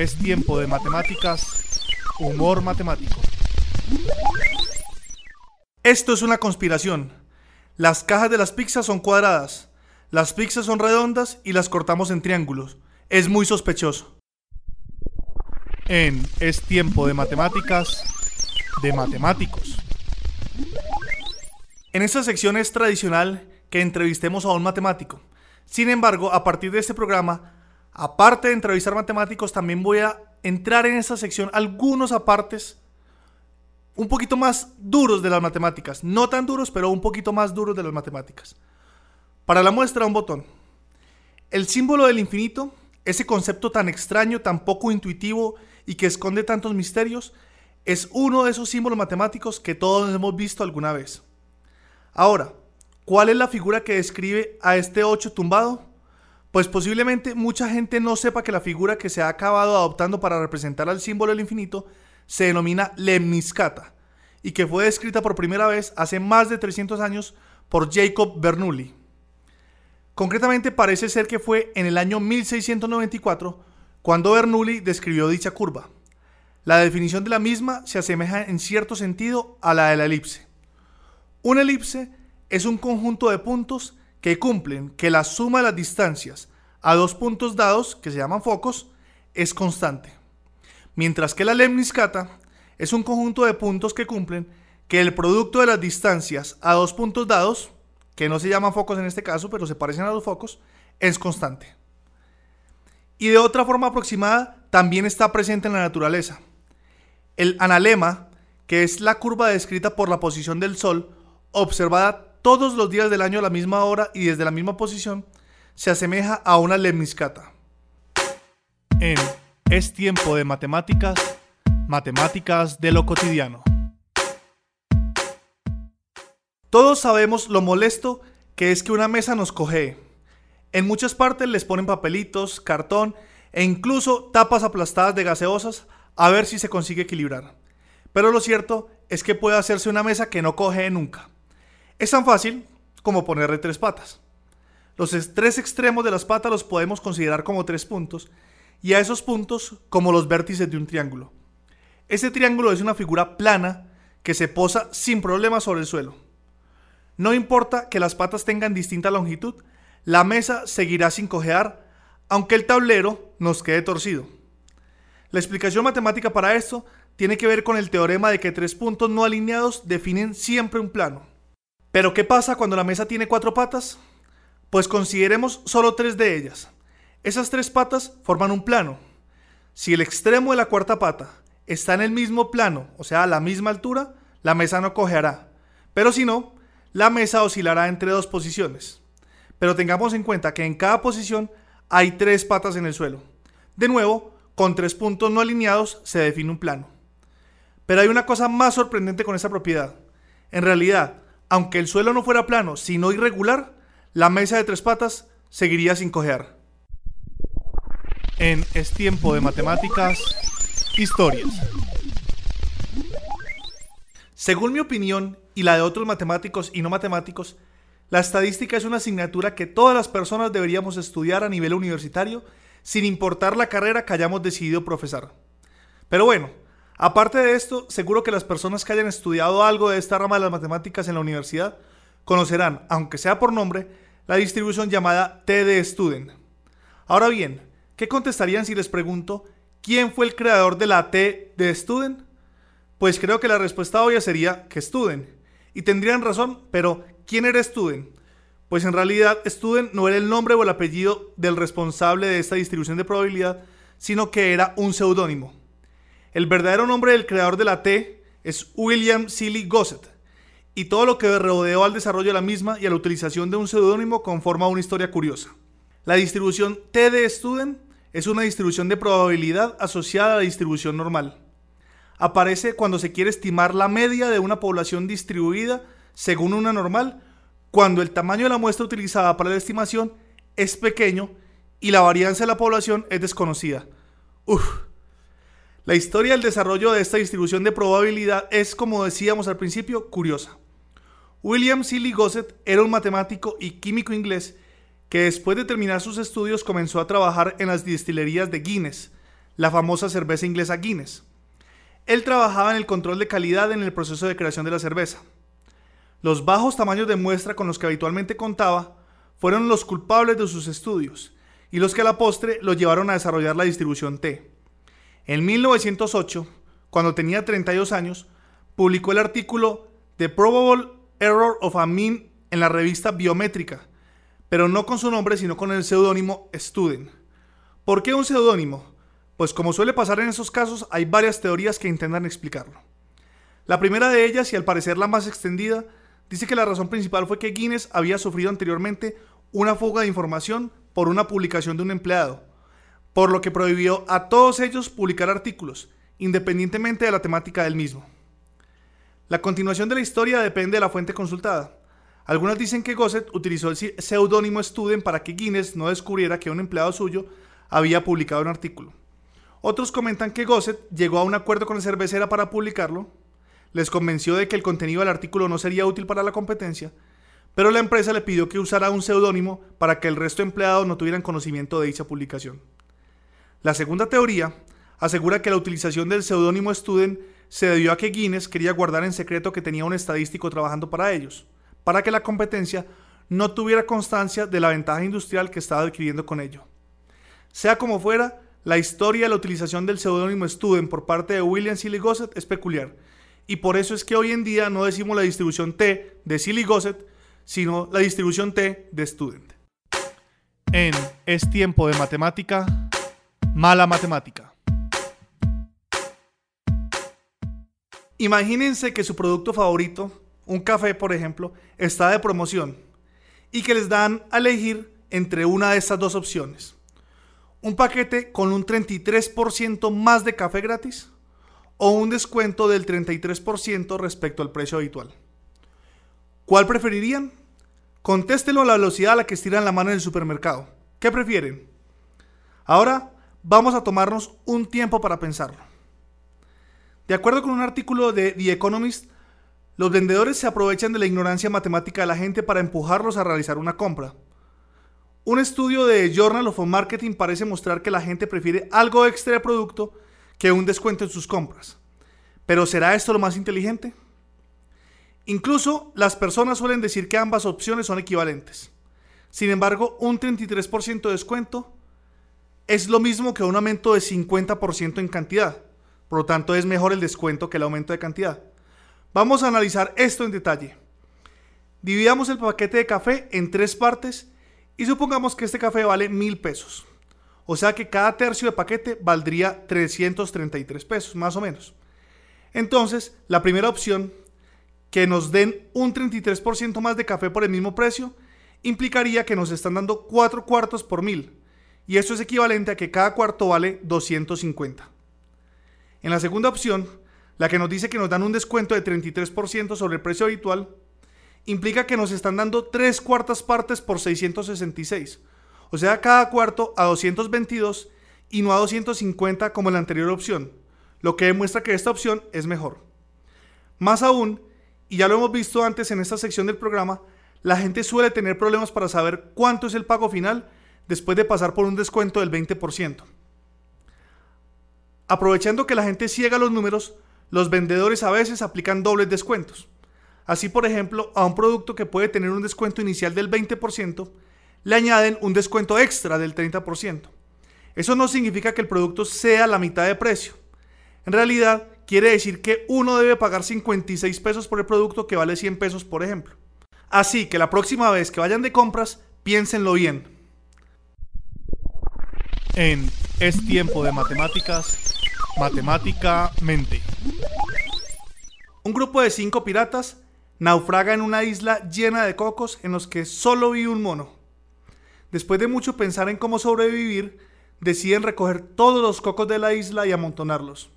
Es tiempo de matemáticas, humor matemático. Esto es una conspiración. Las cajas de las pizzas son cuadradas, las pizzas son redondas y las cortamos en triángulos. Es muy sospechoso. En Es tiempo de matemáticas, de matemáticos. En esta sección es tradicional que entrevistemos a un matemático. Sin embargo, a partir de este programa, aparte de entrevistar matemáticos, también voy a entrar en esta sección algunos apartes un poquito más duros de las matemáticas. No tan duros, pero un poquito más duros de las matemáticas. Para la muestra, un botón. El símbolo del infinito, ese concepto tan extraño, tan poco intuitivo y que esconde tantos misterios, es uno de esos símbolos matemáticos que todos hemos visto alguna vez. Ahora, ¿cuál es la figura que describe a este 8 tumbado? Pues posiblemente mucha gente no sepa que la figura que se ha acabado adoptando para representar al símbolo del infinito se denomina lemniscata y que fue descrita por primera vez hace más de 300 años por Jacob Bernoulli. Concretamente parece ser que fue en el año 1694 cuando Bernoulli describió dicha curva. La definición de la misma se asemeja en cierto sentido a la de la elipse. Una elipse es un conjunto de puntos que cumplen que la suma de las distancias a dos puntos dados, que se llaman focos, es constante. Mientras que la lemniscata es un conjunto de puntos que cumplen que el producto de las distancias a dos puntos dados, que no se llaman focos en este caso, pero se parecen a los focos, es constante. Y de otra forma aproximada, también está presente en la naturaleza. El analema, que es la curva descrita por la posición del Sol, observada todos los días del año a la misma hora y desde la misma posición, se asemeja a una lemniscata. En Es tiempo de matemáticas, matemáticas de lo cotidiano. Todos sabemos lo molesto que es que una mesa nos coge. En muchas partes les ponen papelitos, cartón e incluso tapas aplastadas de gaseosas a ver si se consigue equilibrar. Pero lo cierto es que puede hacerse una mesa que no coge nunca. Es tan fácil como ponerle tres patas. Los tres extremos de las patas los podemos considerar como tres puntos y a esos puntos como los vértices de un triángulo. Este triángulo es una figura plana que se posa sin problema sobre el suelo. No importa que las patas tengan distinta longitud, la mesa seguirá sin cojear, aunque el tablero nos quede torcido. La explicación matemática para esto tiene que ver con el teorema de que tres puntos no alineados definen siempre un plano. Pero ¿qué pasa cuando la mesa tiene cuatro patas? Pues consideremos solo tres de ellas. Esas tres patas forman un plano. Si el extremo de la cuarta pata está en el mismo plano, o sea, a la misma altura, la mesa no cojeará. Pero si no, la mesa oscilará entre dos posiciones. Pero tengamos en cuenta que en cada posición hay tres patas en el suelo. De nuevo, con tres puntos no alineados se define un plano. Pero hay una cosa más sorprendente con esta propiedad. En realidad, aunque el suelo no fuera plano, sino irregular, la mesa de tres patas seguiría sin cojear. En Es tiempo de matemáticas, historias. Según mi opinión y la de otros matemáticos y no matemáticos, la estadística es una asignatura que todas las personas deberíamos estudiar a nivel universitario sin importar la carrera que hayamos decidido profesar. Pero bueno, Aparte de esto, seguro que las personas que hayan estudiado algo de esta rama de las matemáticas en la universidad conocerán, aunque sea por nombre, la distribución llamada T de Student. Ahora bien, ¿qué contestarían si les pregunto quién fue el creador de la T de Student? Pues creo que la respuesta obvia sería que Student. Y tendrían razón, pero ¿quién era Student? Pues en realidad Student no era el nombre o el apellido del responsable de esta distribución de probabilidad, sino que era un seudónimo. El verdadero nombre del creador de la T es William Seeley Gossett, y todo lo que rodeó al desarrollo de la misma y a la utilización de un seudónimo conforma una historia curiosa. La distribución T de Student es una distribución de probabilidad asociada a la distribución normal. Aparece cuando se quiere estimar la media de una población distribuida según una normal, cuando el tamaño de la muestra utilizada para la estimación es pequeño y la varianza de la población es desconocida. Uf. La historia del desarrollo de esta distribución de probabilidad es, como decíamos al principio, curiosa. William Seeley Gossett era un matemático y químico inglés que después de terminar sus estudios comenzó a trabajar en las destilerías de Guinness, la famosa cerveza inglesa Guinness. Él trabajaba en el control de calidad en el proceso de creación de la cerveza. Los bajos tamaños de muestra con los que habitualmente contaba fueron los culpables de sus estudios y los que a la postre lo llevaron a desarrollar la distribución T. En 1908, cuando tenía 32 años, publicó el artículo The Probable Error of a Mean en la revista Biométrica, pero no con su nombre, sino con el seudónimo Student. ¿Por qué un seudónimo? Pues como suele pasar en esos casos, hay varias teorías que intentan explicarlo. La primera de ellas, y al parecer la más extendida, dice que la razón principal fue que Guinness había sufrido anteriormente una fuga de información por una publicación de un empleado, por lo que prohibió a todos ellos publicar artículos, independientemente de la temática del mismo. La continuación de la historia depende de la fuente consultada. Algunas dicen que Gossett utilizó el seudónimo Student para que Guinness no descubriera que un empleado suyo había publicado un artículo. Otros comentan que Gossett llegó a un acuerdo con la cervecera para publicarlo, les convenció de que el contenido del artículo no sería útil para la competencia, pero la empresa le pidió que usara un seudónimo para que el resto de empleados no tuvieran conocimiento de dicha publicación. La segunda teoría asegura que la utilización del seudónimo Student se debió a que Guinness quería guardar en secreto que tenía un estadístico trabajando para ellos, para que la competencia no tuviera constancia de la ventaja industrial que estaba adquiriendo con ello. Sea como fuera, la historia de la utilización del seudónimo Student por parte de William Silly Gossett es peculiar, y por eso es que hoy en día no decimos la distribución T de Silly Gossett, sino la distribución T de student. En Es tiempo de matemática, mala matemática. Imagínense que su producto favorito, un café por ejemplo, está de promoción y que les dan a elegir entre una de estas dos opciones. Un paquete con un 33% más de café gratis o un descuento del 33% respecto al precio habitual. ¿Cuál preferirían? Contéstelo a la velocidad a la que estiran la mano en el supermercado. ¿Qué prefieren? Ahora vamos a tomarnos un tiempo para pensarlo. De acuerdo con un artículo de The Economist, los vendedores se aprovechan de la ignorancia matemática de la gente para empujarlos a realizar una compra. Un estudio de Journal of Marketing parece mostrar que la gente prefiere algo extra de producto que un descuento en sus compras. Pero ¿será esto lo más inteligente? Incluso las personas suelen decir que ambas opciones son equivalentes. Sin embargo, un 33% de descuento es lo mismo que un aumento de 50% en cantidad. Por lo tanto, es mejor el descuento que el aumento de cantidad. Vamos a analizar esto en detalle. Dividamos el paquete de café en tres partes y supongamos que este café vale mil pesos. O sea que cada tercio de paquete valdría 333 pesos, más o menos. Entonces, la primera opción que nos den un 33% más de café por el mismo precio, implicaría que nos están dando 4 cuartos por mil, y eso es equivalente a que cada cuarto vale 250. En la segunda opción, la que nos dice que nos dan un descuento de 33% sobre el precio habitual, implica que nos están dando 3 cuartas partes por 666, o sea, cada cuarto a 222 y no a 250 como en la anterior opción, lo que demuestra que esta opción es mejor. Más aún, y ya lo hemos visto antes en esta sección del programa, la gente suele tener problemas para saber cuánto es el pago final después de pasar por un descuento del 20%. Aprovechando que la gente ciega los números, los vendedores a veces aplican dobles descuentos. Así, por ejemplo, a un producto que puede tener un descuento inicial del 20%, le añaden un descuento extra del 30%. Eso no significa que el producto sea la mitad de precio. En realidad, quiere decir que uno debe pagar 56 pesos por el producto que vale 100 pesos, por ejemplo. Así que la próxima vez que vayan de compras, piénsenlo bien. En Es tiempo de matemáticas, Matemáticamente. Un grupo de cinco piratas naufraga en una isla llena de cocos en los que solo vive un mono. Después de mucho pensar en cómo sobrevivir, deciden recoger todos los cocos de la isla y amontonarlos.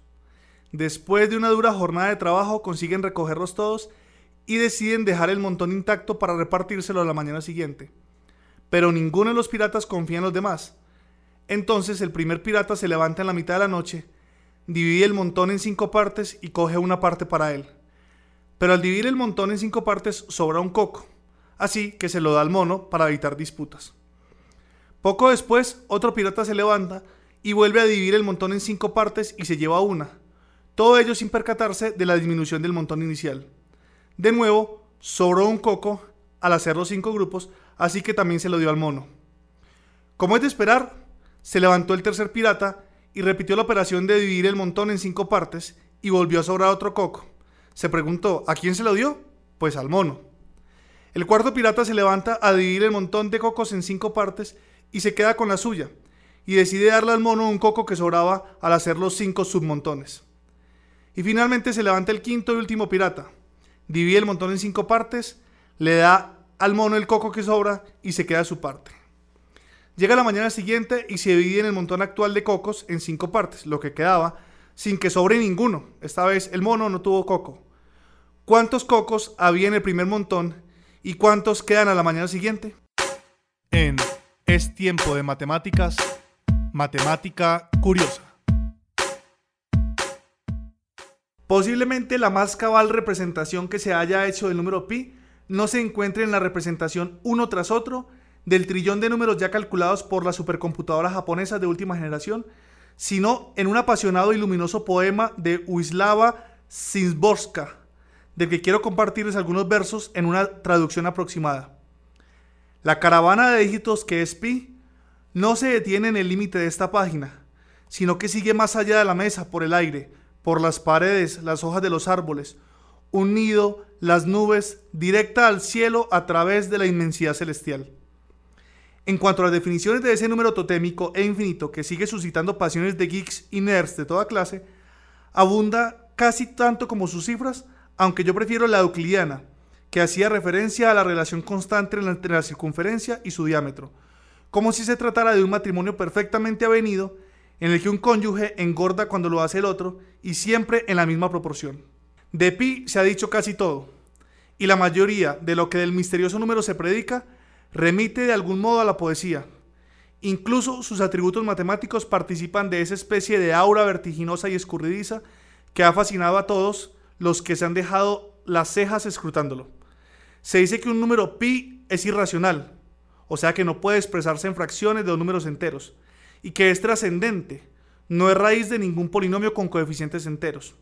Después de una dura jornada de trabajo consiguen recogerlos todos y deciden dejar el montón intacto para repartírselo a la mañana siguiente. Pero ninguno de los piratas confía en los demás. Entonces el primer pirata se levanta en la mitad de la noche, divide el montón en cinco partes y coge una parte para él. Pero al dividir el montón en cinco partes sobra un coco, así que se lo da al mono para evitar disputas. Poco después, otro pirata se levanta y vuelve a dividir el montón en cinco partes y se lleva una todo ello sin percatarse de la disminución del montón inicial. De nuevo, sobró un coco al hacer los cinco grupos, así que también se lo dio al mono. Como es de esperar, se levantó el tercer pirata y repitió la operación de dividir el montón en cinco partes y volvió a sobrar otro coco. Se preguntó, ¿a quién se lo dio? Pues al mono. El cuarto pirata se levanta a dividir el montón de cocos en cinco partes y se queda con la suya, y decide darle al mono un coco que sobraba al hacer los cinco submontones. Y finalmente se levanta el quinto y último pirata. Divide el montón en cinco partes, le da al mono el coco que sobra y se queda su parte. Llega la mañana siguiente y se divide en el montón actual de cocos en cinco partes, lo que quedaba, sin que sobre ninguno. Esta vez el mono no tuvo coco. ¿Cuántos cocos había en el primer montón y cuántos quedan a la mañana siguiente? En Es tiempo de matemáticas, matemática curiosa. Posiblemente la más cabal representación que se haya hecho del número pi no se encuentre en la representación uno tras otro del trillón de números ya calculados por la supercomputadora japonesa de última generación, sino en un apasionado y luminoso poema de Wisława Szymborska, del que quiero compartirles algunos versos en una traducción aproximada. La caravana de dígitos que es pi no se detiene en el límite de esta página, sino que sigue más allá de la mesa por el aire, por las paredes, las hojas de los árboles, un nido, las nubes, directa al cielo a través de la inmensidad celestial. En cuanto a las definiciones de ese número totémico e infinito que sigue suscitando pasiones de geeks y nerds de toda clase, abunda casi tanto como sus cifras, aunque yo prefiero la euclidiana, que hacía referencia a la relación constante entre la circunferencia y su diámetro, como si se tratara de un matrimonio perfectamente avenido en el que un cónyuge engorda cuando lo hace el otro y siempre en la misma proporción. De pi se ha dicho casi todo, y la mayoría de lo que del misterioso número se predica remite de algún modo a la poesía. Incluso sus atributos matemáticos participan de esa especie de aura vertiginosa y escurridiza que ha fascinado a todos los que se han dejado las cejas escrutándolo. Se dice que un número pi es irracional, o sea que no puede expresarse en fracciones de números enteros, y que es trascendente, no es raíz de ningún polinomio con coeficientes enteros.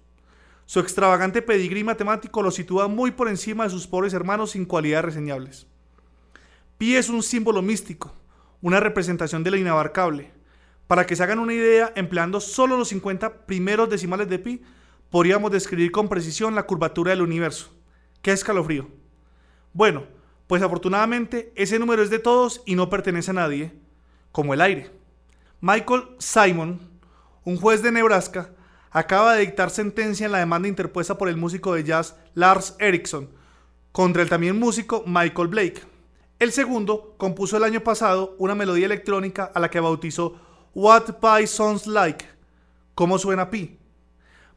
Su extravagante pedigrí matemático lo sitúa muy por encima de sus pobres hermanos sin cualidades reseñables. Pi es un símbolo místico, una representación de lo inabarcable. Para que se hagan una idea, empleando solo los 50 primeros decimales de pi, podríamos describir con precisión la curvatura del universo. ¡Qué escalofrío! Bueno, pues afortunadamente ese número es de todos y no pertenece a nadie, como el aire. Michael Simon, un juez de Nebraska, acaba de dictar sentencia en la demanda interpuesta por el músico de jazz Lars Erickson contra el también músico Michael Blake. El segundo compuso el año pasado una melodía electrónica a la que bautizó What Pi Sounds Like, ¿Cómo suena Pi?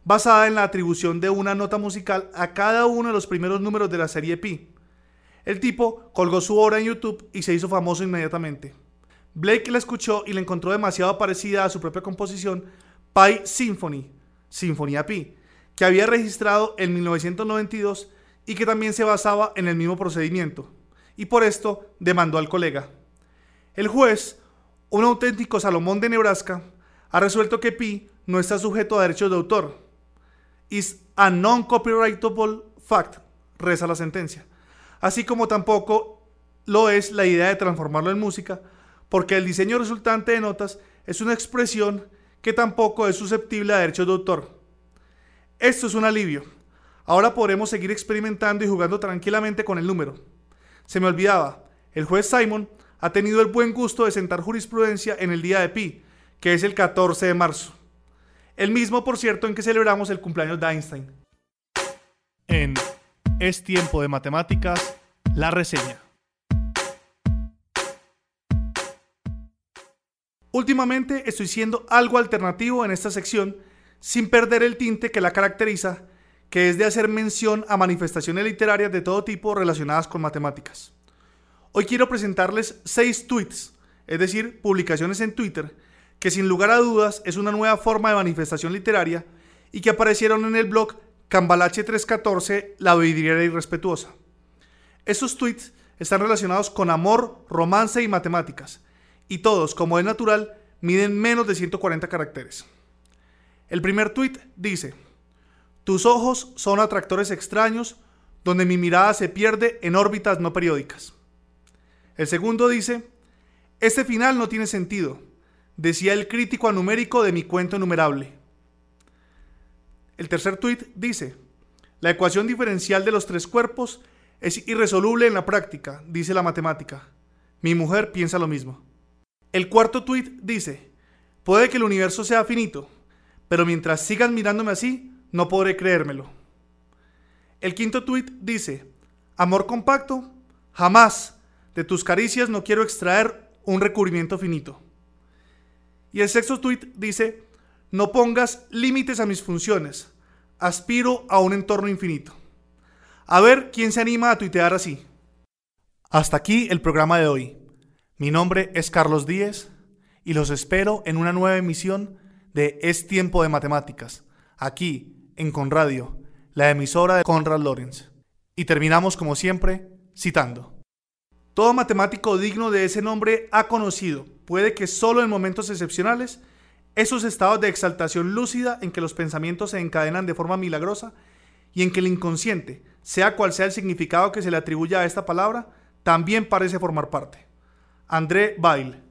basada en la atribución de una nota musical a cada uno de los primeros números de la serie Pi. El tipo colgó su obra en YouTube y se hizo famoso inmediatamente. Blake la escuchó y la encontró demasiado parecida a su propia composición Pi Symphony, Sinfonía Pi, que había registrado en 1992 y que también se basaba en el mismo procedimiento, y por esto demandó al colega. El juez, un auténtico Salomón de Nebraska, ha resuelto que Pi no está sujeto a derechos de autor. Is a non-copyrightable fact, reza la sentencia. Así como tampoco lo es la idea de transformarlo en música, porque el diseño resultante de notas es una expresión que tampoco es susceptible a derechos de autor. Esto es un alivio. Ahora podremos seguir experimentando y jugando tranquilamente con el número. Se me olvidaba, el juez Simon ha tenido el buen gusto de sentar jurisprudencia en el día de Pi, que es el 14 de marzo. el mismo por cierto en que celebramos el cumpleaños de Einstein. En Es tiempo de matemáticas, la reseña. Últimamente estoy siendo algo alternativo en esta sección sin perder el tinte que la caracteriza, que es de hacer mención a manifestaciones literarias de todo tipo relacionadas con matemáticas. Hoy quiero presentarles seis tweets, es decir, publicaciones en Twitter, que sin lugar a dudas es una nueva forma de manifestación literaria y que aparecieron en el blog Cambalache 314, La vidriera irrespetuosa. Estos tweets están relacionados con amor, romance y matemáticas, y todos, como es natural, miden menos de 140 caracteres. El primer tweet dice, tus ojos son atractores extraños donde mi mirada se pierde en órbitas no periódicas. El segundo dice, este final no tiene sentido, decía el crítico anumérico de mi cuento enumerable. El tercer tuit dice, la ecuación diferencial de los tres cuerpos es irresoluble en la práctica, dice la matemática. Mi mujer piensa lo mismo. El cuarto tuit dice, puede que el universo sea finito, pero mientras sigan mirándome así, no podré creérmelo. El quinto tuit dice, amor compacto, jamás de tus caricias no quiero extraer un recubrimiento finito. Y el sexto tweet dice, no pongas límites a mis funciones, aspiro a un entorno infinito. A ver quién se anima a tuitear así. Hasta aquí el programa de hoy. Mi nombre es Carlos Díez y los espero en una nueva emisión de Es Tiempo de Matemáticas, aquí en Conradio, la emisora de Conrad Lorenz. Y terminamos como siempre citando. Todo matemático digno de ese nombre ha conocido, puede que solo en momentos excepcionales, esos estados de exaltación lúcida en que los pensamientos se encadenan de forma milagrosa y en que el inconsciente, sea cual sea el significado que se le atribuya a esta palabra, también parece formar parte. André Bail